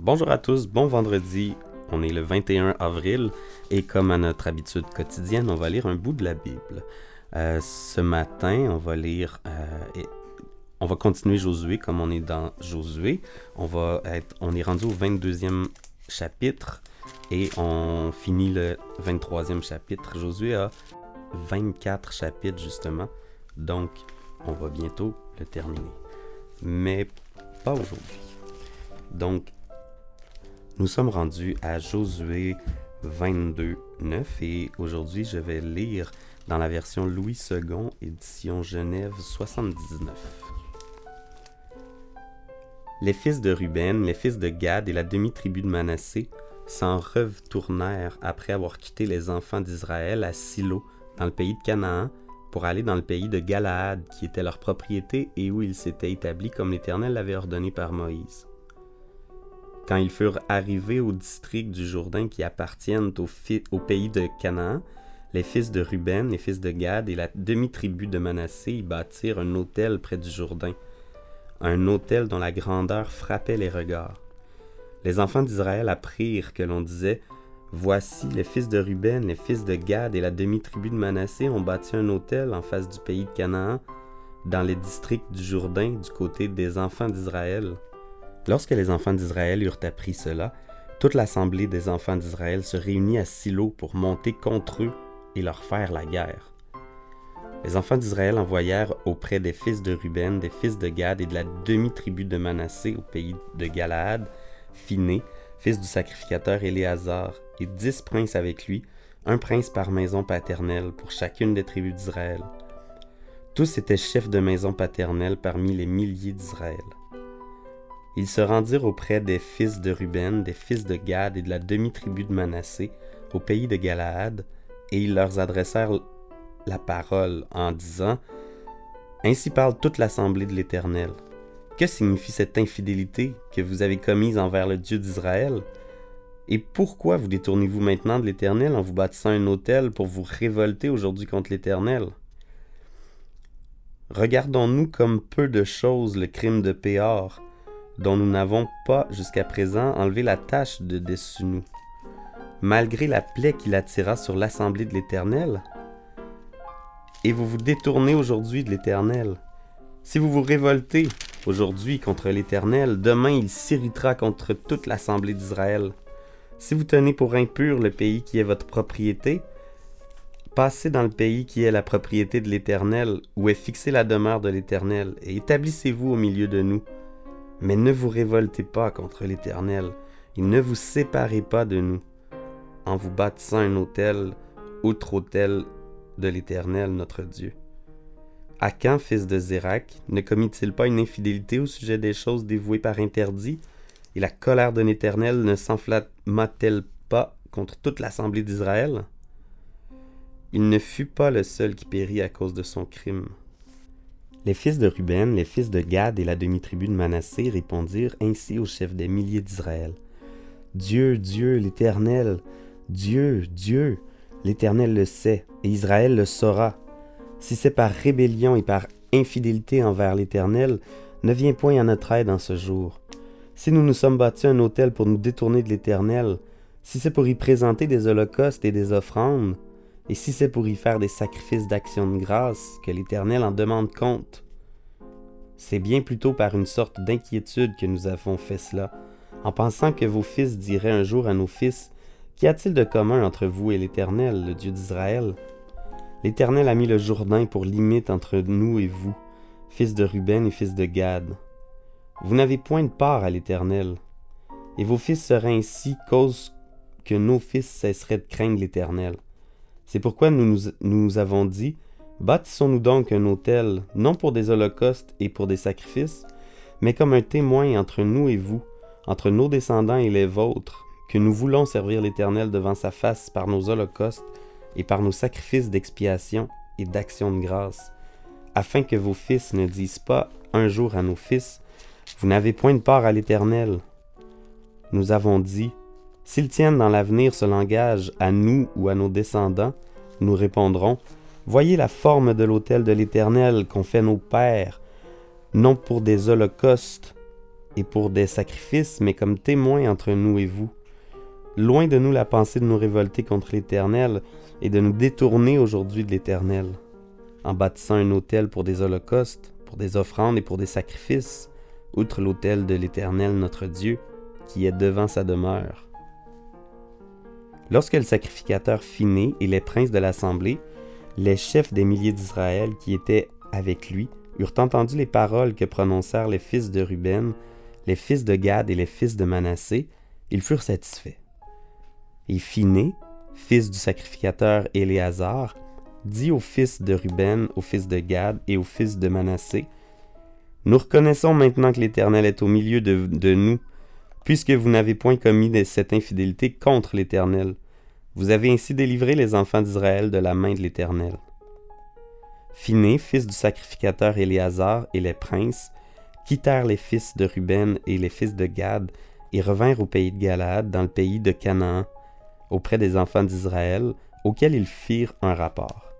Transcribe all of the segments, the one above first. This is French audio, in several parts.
Bonjour à tous, bon vendredi. On est le 21 avril et comme à notre habitude quotidienne, on va lire un bout de la Bible. Euh, ce matin, on va lire, euh, on va continuer Josué comme on est dans Josué. On va être, on est rendu au 22e chapitre et on finit le 23e chapitre. Josué a 24 chapitres justement, donc on va bientôt le terminer. Mais pas aujourd'hui. Donc, nous sommes rendus à Josué 22, 9 et aujourd'hui je vais lire dans la version Louis II, édition Genève 79. Les fils de Ruben, les fils de Gad et la demi-tribu de Manassé s'en retournèrent après avoir quitté les enfants d'Israël à Silo, dans le pays de Canaan, pour aller dans le pays de Galaad, qui était leur propriété et où ils s'étaient établis comme l'Éternel l'avait ordonné par Moïse. Quand ils furent arrivés au district du Jourdain qui appartiennent au, pays de Canaan, les fils de Ruben, les fils de Gad et la demi-tribu de Manassé y bâtirent un hôtel près du Jourdain, un hôtel dont la grandeur frappait les regards. Les enfants d'Israël apprirent que l'on disait Voici les fils de Ruben, les fils de Gad et la demi-tribu de Manassé ont bâti un hôtel en face du pays de Canaan, dans les districts du Jourdain du côté des enfants d'Israël. Lorsque les enfants d'Israël eurent appris cela, toute l'assemblée des enfants d'Israël se réunit à Silo pour monter contre eux et leur faire la guerre. Les enfants d'Israël envoyèrent auprès des fils de Ruben, des fils de Gad et de la demi-tribu de Manassé au pays de Galaad, Phiné, fils du sacrificateur Éléazar, et dix princes avec lui, un prince par maison paternelle pour chacune des tribus d'Israël. Tous étaient chefs de maison paternelle parmi les milliers d'Israël. Ils se rendirent auprès des fils de Ruben, des fils de Gad et de la demi-tribu de Manassé, au pays de Galaad, et ils leur adressèrent la parole en disant Ainsi parle toute l'assemblée de l'Éternel. Que signifie cette infidélité que vous avez commise envers le Dieu d'Israël? Et pourquoi vous détournez-vous maintenant de l'Éternel en vous bâtissant un autel pour vous révolter aujourd'hui contre l'Éternel Regardons-nous comme peu de choses le crime de Péor, dont nous n'avons pas jusqu'à présent enlevé la tâche de dessus nous, malgré la plaie qu'il attira sur l'assemblée de l'Éternel. Et vous vous détournez aujourd'hui de l'Éternel. Si vous vous révoltez aujourd'hui contre l'Éternel, demain il s'irritera contre toute l'assemblée d'Israël. Si vous tenez pour impur le pays qui est votre propriété, passez dans le pays qui est la propriété de l'Éternel, où est fixée la demeure de l'Éternel, et établissez-vous au milieu de nous. Mais ne vous révoltez pas contre l'Éternel, et ne vous séparez pas de nous, en vous bâtissant un autel, outre autel de l'Éternel notre Dieu. Akan, fils de Zérak, ne commit-il pas une infidélité au sujet des choses dévouées par interdit, et la colère de l'Éternel ne s'enflamma-t-elle pas contre toute l'assemblée d'Israël? Il ne fut pas le seul qui périt à cause de son crime. Les fils de Ruben, les fils de Gad et la demi-tribu de Manassé répondirent ainsi au chef des milliers d'Israël. Dieu, Dieu, l'Éternel, Dieu, Dieu, l'Éternel le sait, et Israël le saura. Si c'est par rébellion et par infidélité envers l'Éternel, ne viens point à notre aide en ce jour. Si nous nous sommes bâtis un autel pour nous détourner de l'Éternel, si c'est pour y présenter des holocaustes et des offrandes, et si c'est pour y faire des sacrifices d'action de grâce, que l'Éternel en demande compte. C'est bien plutôt par une sorte d'inquiétude que nous avons fait cela, en pensant que vos fils diraient un jour à nos fils, Qu'y a-t-il de commun entre vous et l'Éternel, le Dieu d'Israël? L'Éternel a mis le Jourdain pour limite entre nous et vous, fils de Ruben et fils de Gad. Vous n'avez point de part à l'Éternel, et vos fils seraient ainsi cause que nos fils cesseraient de craindre l'Éternel. C'est pourquoi nous nous, avons dit, bâtissons-nous donc un autel, non pour des holocaustes et pour des sacrifices, mais comme un témoin entre nous et vous, entre nos descendants et les vôtres, que nous voulons servir l'Éternel devant sa face par nos holocaustes et par nos sacrifices d'expiation et d'action de grâce, afin que vos fils ne disent pas un jour à nos fils, Vous n'avez point de part à l'Éternel. Nous avons dit, S'ils tiennent dans l'avenir ce langage à nous ou à nos descendants, nous répondrons, Voyez la forme de l'autel de l'Éternel qu'ont fait nos pères, non pour des holocaustes, et pour des sacrifices, mais comme témoins entre nous et vous. Loin de nous la pensée de nous révolter contre l'Éternel et de nous détourner aujourd'hui de l'Éternel, en bâtissant un autel pour des holocaustes, pour des offrandes et pour des sacrifices, outre l'autel de l'Éternel notre Dieu, qui est devant sa demeure. Lorsque le sacrificateur finé et les princes de l'assemblée, les chefs des milliers d'Israël qui étaient avec lui, eurent entendu les paroles que prononcèrent les fils de Ruben, les fils de Gad et les fils de Manassé, ils furent satisfaits. Et Phiné, fils du sacrificateur Éléazar, dit aux fils de Ruben, aux fils de Gad et aux fils de Manassé, Nous reconnaissons maintenant que l'Éternel est au milieu de nous, puisque vous n'avez point commis cette infidélité contre l'Éternel. Vous avez ainsi délivré les enfants d'Israël de la main de l'Éternel. Phiné, fils du sacrificateur Éléazar, et les princes, quittèrent les fils de Ruben et les fils de Gad, et revinrent au pays de Galaad, dans le pays de Canaan, auprès des enfants d'Israël, auxquels ils firent un rapport.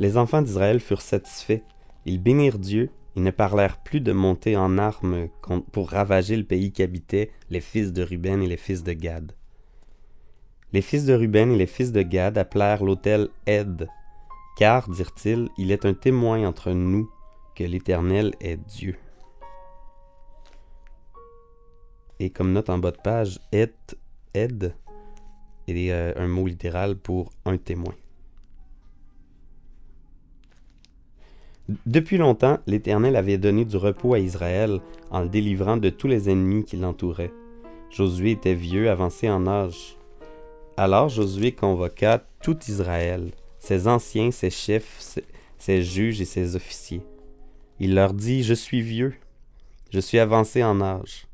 Les enfants d'Israël furent satisfaits, ils bénirent Dieu, ils ne parlèrent plus de monter en armes pour ravager le pays qu'habitaient les fils de Ruben et les fils de Gad. Les fils de Ruben et les fils de Gad appelèrent l'autel Ed, car, dirent-ils, il est un témoin entre nous que l'Éternel est Dieu. Et comme note en bas de page, et, ed est euh, un mot littéral pour un témoin. Depuis longtemps, l'Éternel avait donné du repos à Israël en le délivrant de tous les ennemis qui l'entouraient. Josué était vieux, avancé en âge. Alors Josué convoqua tout Israël ses anciens, ses chefs, ses, juges et ses officiers. Il leur dit, Je suis vieux, je suis avancé en âge.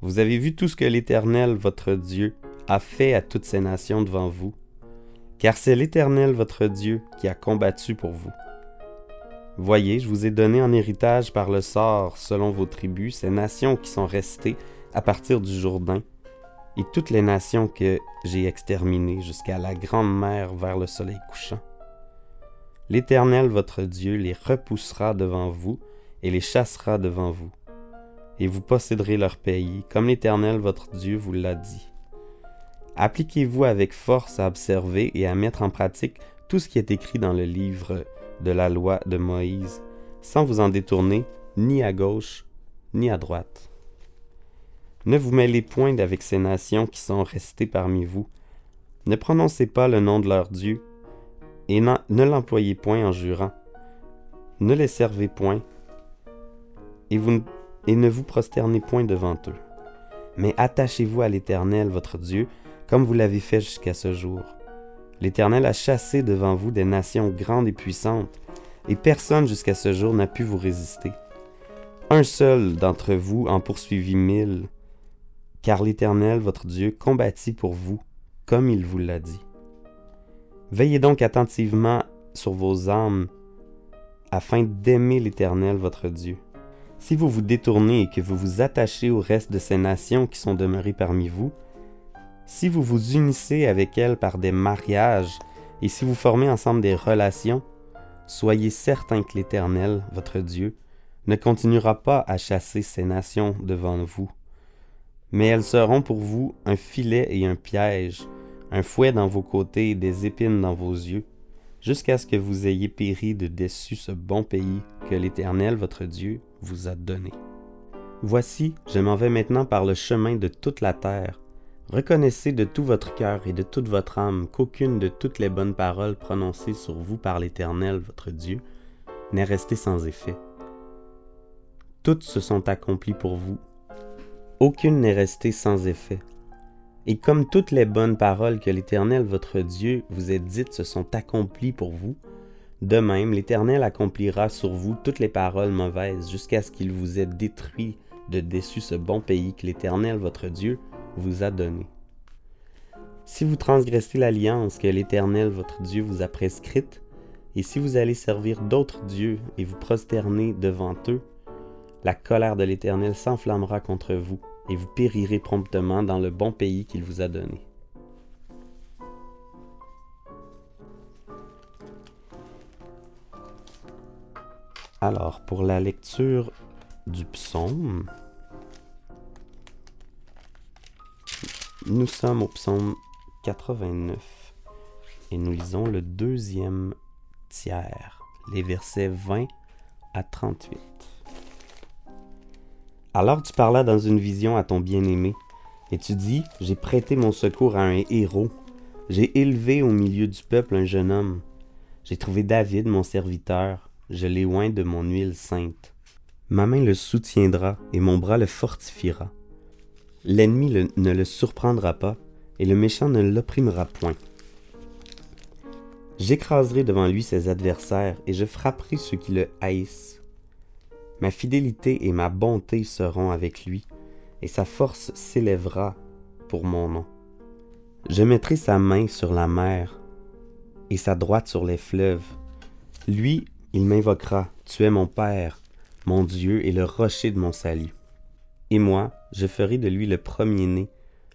Vous avez vu tout ce que l'Éternel, votre Dieu, a fait à toutes ces nations devant vous, car c'est l'Éternel, votre Dieu, qui a combattu pour vous. Voyez, je vous ai donné en héritage par le sort, selon vos tribus, ces nations qui sont restées à partir du Jourdain, et toutes les nations que j'ai exterminées jusqu'à la grande mer vers le soleil couchant. L'Éternel votre Dieu les repoussera devant vous et les chassera devant vous, et vous posséderez leur pays, comme l'Éternel votre Dieu vous l'a dit. Appliquez-vous avec force à observer et à mettre en pratique tout ce qui est écrit dans le livre de la loi de Moïse, sans vous en détourner ni à gauche ni à droite. Ne vous mêlez point avec ces nations qui sont restées parmi vous. Ne prononcez pas le nom de leur Dieu, et ne l'employez point en jurant. Ne les servez point, et, et ne vous prosternez point devant eux. Mais attachez-vous à l'Éternel, votre Dieu, comme vous l'avez fait jusqu'à ce jour. L'Éternel a chassé devant vous des nations grandes et puissantes, et personne jusqu'à ce jour n'a pu vous résister. Un seul d'entre vous en poursuivit mille, car l'Éternel, votre Dieu, combattit pour vous, comme il vous l'a dit. Veillez donc attentivement sur vos âmes, afin d'aimer l'Éternel, votre Dieu. Si vous vous détournez et que vous vous attachez au reste de ces nations qui sont demeurées parmi vous, si vous vous unissez avec elles par des mariages, et si vous formez ensemble des relations, soyez certains que l'Éternel, votre Dieu, ne continuera pas à chasser ces nations devant vous mais elles seront pour vous un filet et un piège, un fouet dans vos côtés et des épines dans vos yeux, jusqu'à ce que vous ayez péri de dessus ce bon pays que l'Éternel votre Dieu vous a donné. Voici, je m'en vais maintenant par le chemin de toute la terre. Reconnaissez de tout votre cœur et de toute votre âme qu'aucune de toutes les bonnes paroles prononcées sur vous par l'Éternel votre Dieu n'est restée sans effet. Toutes se sont accomplies pour vous aucune n'est restée sans effet. Et comme toutes les bonnes paroles que l'Éternel votre Dieu vous ait dites se sont accomplies pour vous, de même l'Éternel accomplira sur vous toutes les paroles mauvaises jusqu'à ce qu'il vous ait détruit de dessus ce bon pays que l'Éternel votre Dieu vous a donné. Si vous transgressez l'alliance que l'Éternel votre Dieu vous a prescrite, et si vous allez servir d'autres dieux et vous prosterner devant eux, la colère de l'Éternel s'enflammera contre vous, et vous périrez promptement dans le bon pays qu'il vous a donné. Alors, pour la lecture du psaume, Nous sommes au psaume 89 et nous lisons le deuxième tiers, les versets 20 à 38. Alors tu parlas dans une vision à ton bien-aimé, et tu dis, J'ai prêté mon secours à un héros, j'ai élevé au milieu du peuple un jeune homme, j'ai trouvé David mon serviteur, je l'ai oint de mon huile sainte. Ma main le soutiendra et mon bras le fortifiera. L'ennemi ne le surprendra pas, et le méchant ne l'opprimera point. J'écraserai devant lui ses adversaires, et je frapperai ceux qui le haïssent. Ma fidélité et ma bonté seront avec lui, et sa force s'élèvera pour mon nom. Je mettrai sa main sur la mer, et sa droite sur les fleuves. Lui, il m'invoquera, Tu es mon Père, mon Dieu et le rocher de mon salut. Et moi, je ferai de lui le premier-né,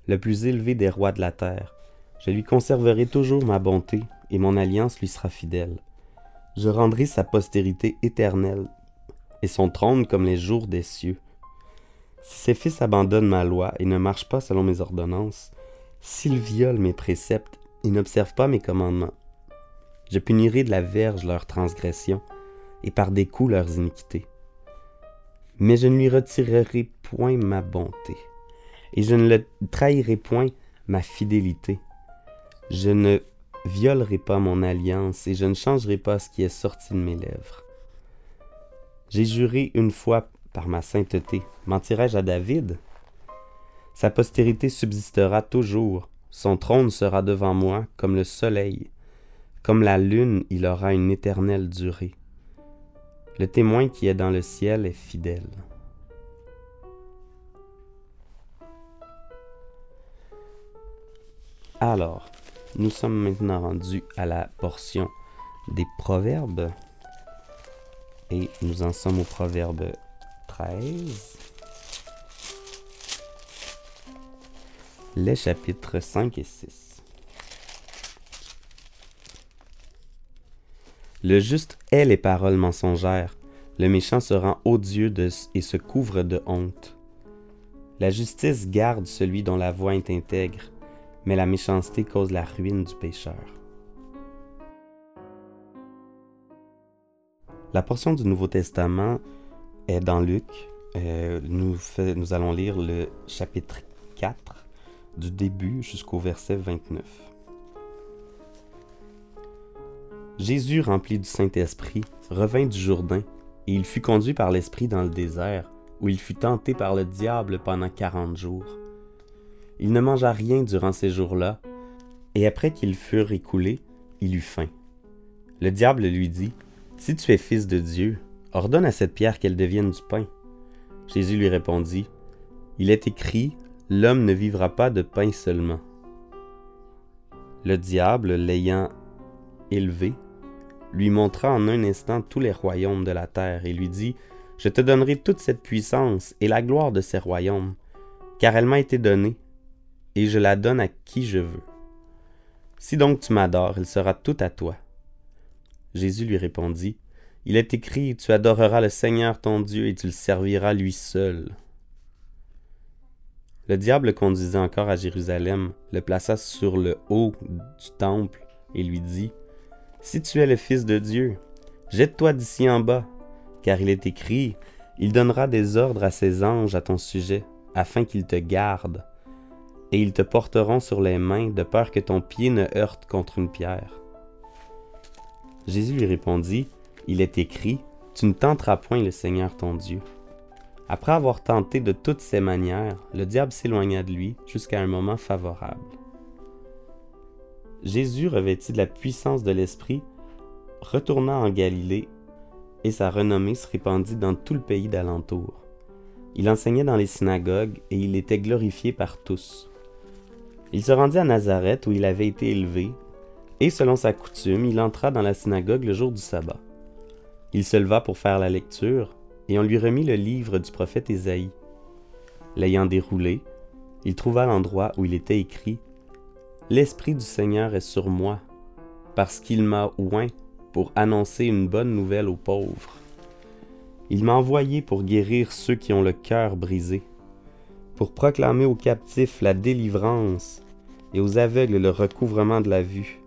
le plus élevé des rois de la terre. Je lui conserverai toujours ma bonté, et mon alliance lui sera fidèle. Je rendrai sa postérité éternelle, et son trône comme les jours des cieux. Si ses fils abandonnent ma loi et ne marchent pas selon mes ordonnances, s'ils violent mes préceptes et n'observent pas mes commandements, je punirai de la verge leurs transgressions, et par des coups leurs iniquités. Mais je ne lui retirerai point ma bonté, et je ne le trahirai point ma fidélité. Je ne violerai pas mon alliance, et je ne changerai pas ce qui est sorti de mes lèvres. J'ai juré une fois par ma sainteté, mentirai-je à David? Sa postérité subsistera toujours, son trône sera devant moi comme le soleil, comme la lune il aura une éternelle durée. Le témoin qui est dans le ciel est fidèle. Alors, nous sommes maintenant rendus à la portion des proverbes. Et nous en sommes au proverbe 13. Les chapitres 5 et 6. Le juste est les paroles mensongères, le méchant se rend odieux et se couvre de honte. La justice garde celui dont la voix est intègre, mais la méchanceté cause la ruine du pécheur. La portion du Nouveau Testament est dans Luc. Euh, nous, nous allons lire le chapitre 4 du début jusqu'au verset 29. Jésus, rempli du Saint-Esprit, revint du Jourdain, et il fut conduit par l'Esprit dans le désert, où il fut tenté par le diable pendant quarante jours. Il ne mangea rien durant ces jours-là, et après qu'ils furent écoulés, il eut faim. Le diable lui dit, Si tu es fils de Dieu, ordonne à cette pierre qu'elle devienne du pain. Jésus lui répondit, Il est écrit, L'homme ne vivra pas de pain seulement. Le diable, l'ayant élevé, lui montra en un instant tous les royaumes de la terre et lui dit, Je te donnerai toute cette puissance et la gloire de ces royaumes, car elle m'a été donnée, et je la donne à qui je veux. Si donc tu m'adores, il sera tout à toi. Jésus lui répondit, Il est écrit, Tu adoreras le Seigneur ton Dieu et tu le serviras lui seul. Le diable le conduisit encore à Jérusalem, le plaça sur le haut du temple et lui dit, si tu es le Fils de Dieu, jette-toi d'ici en bas, car il est écrit, Il donnera des ordres à ses anges à ton sujet, afin qu'ils te gardent, et ils te porteront sur les mains, de peur que ton pied ne heurte contre une pierre. Jésus lui répondit, Il est écrit, Tu ne tenteras point le Seigneur ton Dieu. Après avoir tenté de toutes ses manières, le diable s'éloigna de lui jusqu'à un moment favorable. Jésus, revêtu de la puissance de l'Esprit, retourna en Galilée, et sa renommée se répandit dans tout le pays d'alentour. Il enseignait dans les synagogues, et il était glorifié par tous. Il se rendit à Nazareth où il avait été élevé, et selon sa coutume, il entra dans la synagogue le jour du sabbat. Il se leva pour faire la lecture, et on lui remit le livre du prophète Ésaïe. L'ayant déroulé, il trouva l'endroit où il était écrit L'Esprit du Seigneur est sur moi, parce qu'il m'a oint pour annoncer une bonne nouvelle aux pauvres. Il m'a envoyé pour guérir ceux qui ont le cœur brisé, pour proclamer aux captifs la délivrance et aux aveugles le recouvrement de la vue,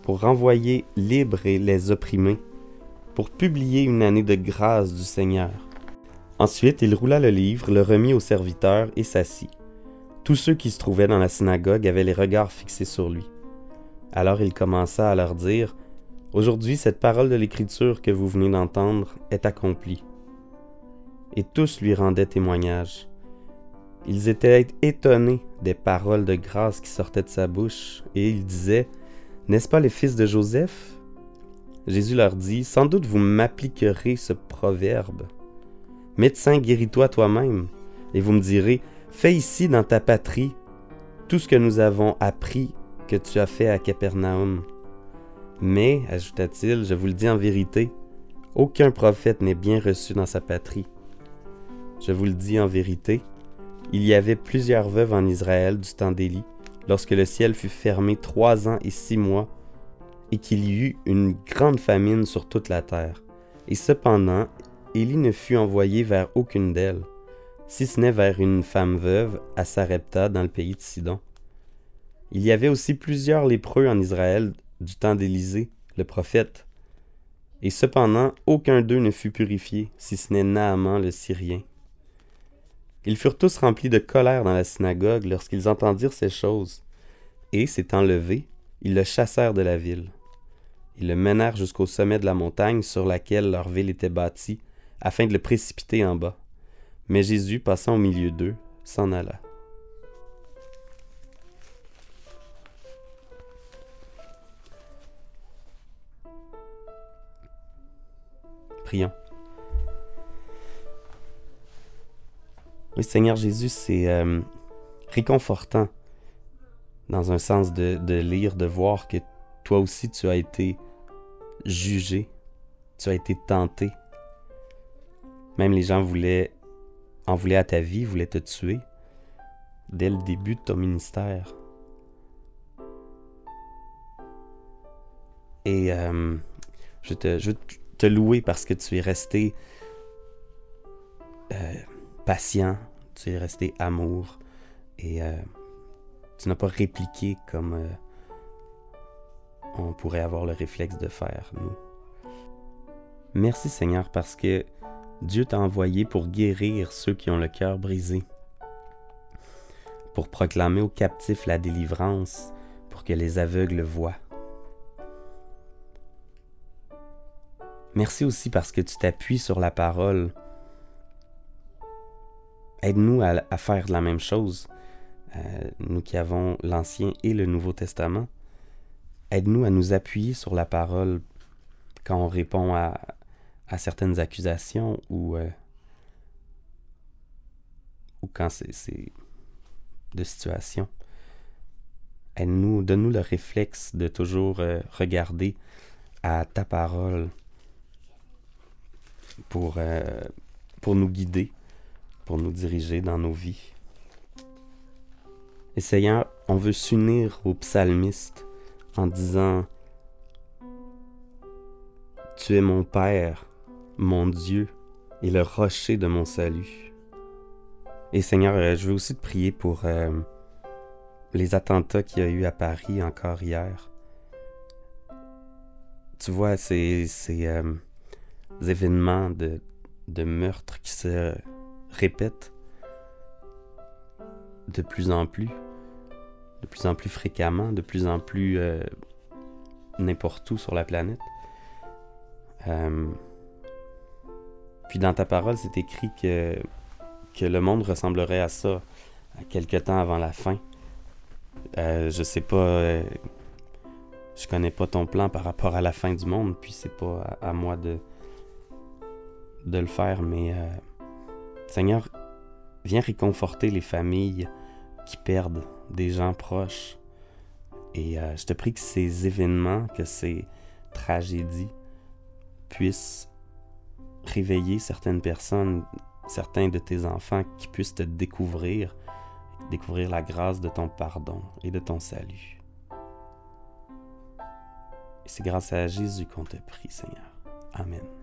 pour renvoyer libres les opprimés, pour publier une année de grâce du Seigneur. Ensuite, il roula le livre, le remit au serviteur et s'assit. Tous ceux qui se trouvaient dans la synagogue avaient les regards fixés sur lui. Alors il commença à leur dire, Aujourd'hui cette parole de l'Écriture que vous venez d'entendre est accomplie. Et tous lui rendaient témoignage. Ils étaient étonnés des paroles de grâce qui sortaient de sa bouche, et ils disaient, N'est-ce pas les fils de Joseph? Jésus leur dit, Sans doute vous m'appliquerez ce proverbe. Médecin, guéris-toi toi-même. Et vous me direz, Fais ici dans ta patrie tout ce que nous avons appris que tu as fait à Capernaum. Mais, ajouta-t-il, je vous le dis en vérité, aucun prophète n'est bien reçu dans sa patrie. Je vous le dis en vérité, il y avait plusieurs veuves en Israël du temps d'Élie, lorsque le ciel fut fermé trois ans et six mois, et qu'il y eut une grande famine sur toute la terre. Et cependant, Élie ne fut envoyé vers aucune d'elles, si ce n'est vers une femme veuve à Sarepta dans le pays de Sidon. Il y avait aussi plusieurs lépreux en Israël du temps d'Élisée, le prophète. Et cependant, aucun d'eux ne fut purifié, si ce n'est Naaman le Syrien. Ils furent tous remplis de colère dans la synagogue lorsqu'ils entendirent ces choses, et, s'étant levés, ils le chassèrent de la ville. Ils le menèrent jusqu'au sommet de la montagne sur laquelle leur ville était bâtie, afin de le précipiter en bas. Mais Jésus, passant au milieu d'eux, s'en alla. Prions. Oui, Seigneur Jésus, c'est euh, réconfortant dans un sens de, de, lire, de voir que toi aussi tu as été jugé, tu as été tenté. Même les gens voulaient, en voulaient à ta vie, voulaient te tuer dès le début de ton ministère. Et euh, je, te, je te louer parce que tu es resté euh, patient, tu es resté amour et euh, tu n'as pas répliqué comme on pourrait avoir le réflexe de faire, nous. Merci Seigneur parce que Dieu t'a envoyé pour guérir ceux qui ont le cœur brisé, pour proclamer aux captifs la délivrance, pour que les aveugles voient. Merci aussi parce que tu t'appuies sur la parole Aide-nous à, faire la même chose, euh, nous qui avons l'Ancien et le Nouveau Testament. Aide-nous à nous appuyer sur la parole quand on répond à, certaines accusations ou, euh, ou quand c'est de situation. Aide-nous, donne-nous le réflexe de toujours euh, regarder à ta parole pour, pour nous guider pour nous diriger dans nos vies. Et Seigneur, on veut s'unir au psalmiste en disant Tu es mon Père, mon Dieu et le rocher de mon salut. Et Seigneur, euh, je veux aussi te prier pour euh, les attentats qu'il y a eu à Paris encore hier. Tu vois, ces, euh, événements de, de meurtre qui se répète de plus en plus, de plus en plus fréquemment, de plus en plus n'importe où sur la planète. Euh, puis dans ta parole, c'est écrit que, le monde ressemblerait à ça quelque temps avant la fin. Euh, je sais pas, je connais pas ton plan par rapport à la fin du monde, puis c'est pas à, moi de, de le faire, mais Seigneur, viens réconforter les familles qui perdent des gens proches. Et euh, je te prie que ces événements, que ces tragédies puissent réveiller certaines personnes, certains de tes enfants qui puissent te découvrir, découvrir la grâce de ton pardon et de ton salut. Et c'est grâce à Jésus qu'on te prie, Seigneur. Amen.